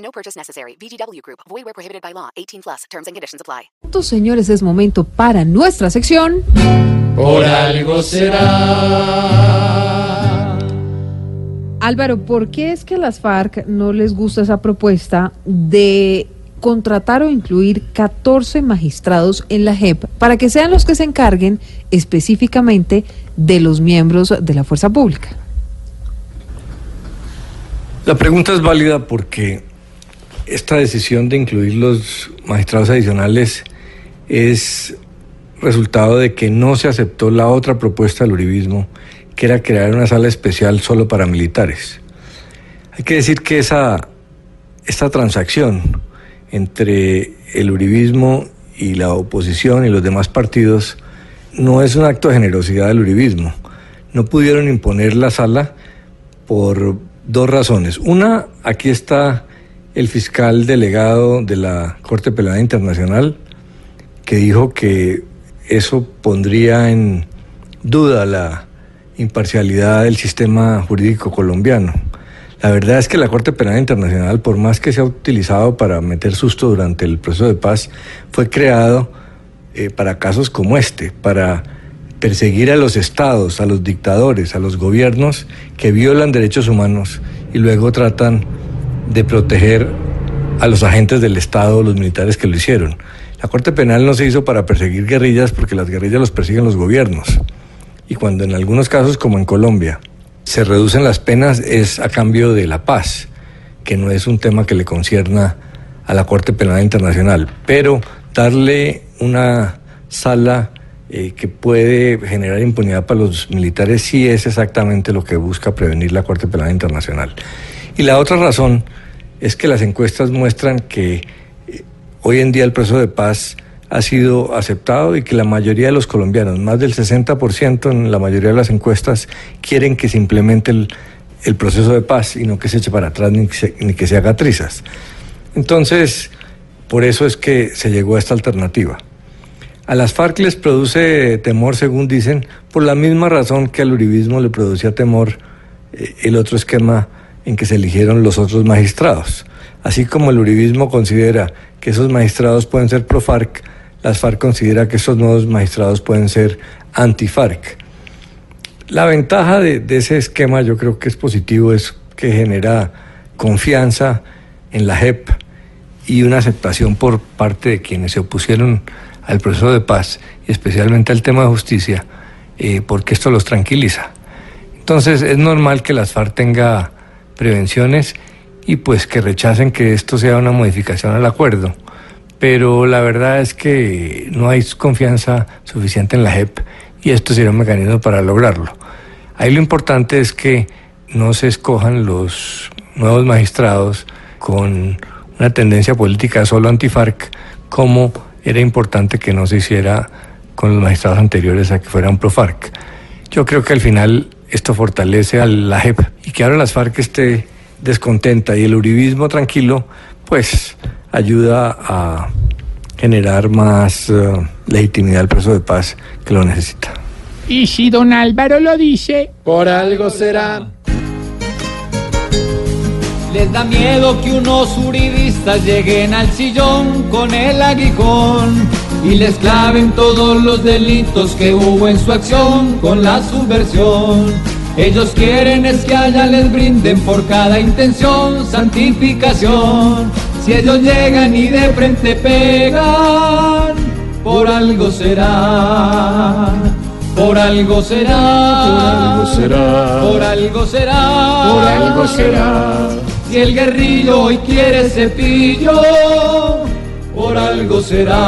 No purchase necessary. VGW Group. Void where prohibited by law. 18 plus. Terms and conditions apply. Señores, es momento para nuestra sección. Por algo será. Álvaro, ¿por qué es que a las FARC no les gusta esa propuesta de contratar o incluir 14 magistrados en la JEP para que sean los que se encarguen específicamente de los miembros de la fuerza pública? La pregunta es válida porque esta decisión de incluir los magistrados adicionales es resultado de que no se aceptó la otra propuesta del uribismo, que era crear una sala especial solo para militares. Hay que decir que esa, esta transacción entre el uribismo y la oposición y los demás partidos no es un acto de generosidad del uribismo. No pudieron imponer la sala por dos razones. Una, aquí está el fiscal delegado de la Corte Penal Internacional que dijo que eso pondría en duda la imparcialidad del sistema jurídico colombiano. La verdad es que la Corte Penal Internacional, por más que se ha utilizado para meter susto durante el proceso de paz, fue creado eh, para casos como este, para perseguir a los estados, a los dictadores, a los gobiernos que violan derechos humanos y luego tratan de proteger a los agentes del Estado, los militares que lo hicieron. La Corte Penal no se hizo para perseguir guerrillas porque las guerrillas los persiguen los gobiernos. Y cuando en algunos casos, como en Colombia, se reducen las penas es a cambio de la paz, que no es un tema que le concierna a la Corte Penal Internacional, pero darle una sala eh, que puede generar impunidad para los militares sí es exactamente lo que busca prevenir la Corte Penal Internacional. Y la otra razón es que las encuestas muestran que eh, hoy en día el proceso de paz ha sido aceptado y que la mayoría de los colombianos, más del 60% en la mayoría de las encuestas, quieren que se implemente el, proceso de paz y no que se eche para atrás ni que se, ni que se haga trizas. Entonces, por eso es que se llegó a esta alternativa. A las FARC les produce temor, según dicen, por la misma razón que al uribismo le producía temor eh, el otro esquema en que se eligieron los otros magistrados. Así como el uribismo considera que esos magistrados pueden ser pro-FARC, las FARC considera que esos nuevos magistrados pueden ser anti-FARC. La ventaja de, ese esquema yo creo que es positivo, es que genera confianza en la JEP y una aceptación por parte de quienes se opusieron al proceso de paz y especialmente al tema de justicia, eh, porque esto los tranquiliza. Entonces es normal que las FARC tenga prevenciones y pues que rechacen que esto sea una modificación al acuerdo pero la verdad es que no hay confianza suficiente en la JEP y esto sería un mecanismo para lograrlo. Ahí lo importante es que no se escojan los nuevos magistrados con una tendencia política solo anti-FARC, como era importante que no se hiciera con los magistrados anteriores a que fueran pro-FARC. Yo creo que al final esto fortalece a la JEP y que ahora las FARC esté descontenta y el uribismo tranquilo, pues ayuda a generar más uh, legitimidad al proceso de paz que lo necesita. Y si don Álvaro lo dice, por algo será. Les da miedo que unos uribistas lleguen al sillón con el aguijón y les claven todos los delitos que hubo en su acción con la subversión. Ellos quieren es que allá les brinden por cada intención santificación si ellos llegan y de frente pegan, por algo será. Por algo será, por algo será, por algo será, por algo será. Si el guerrillo hoy quiere cepillo, por algo será.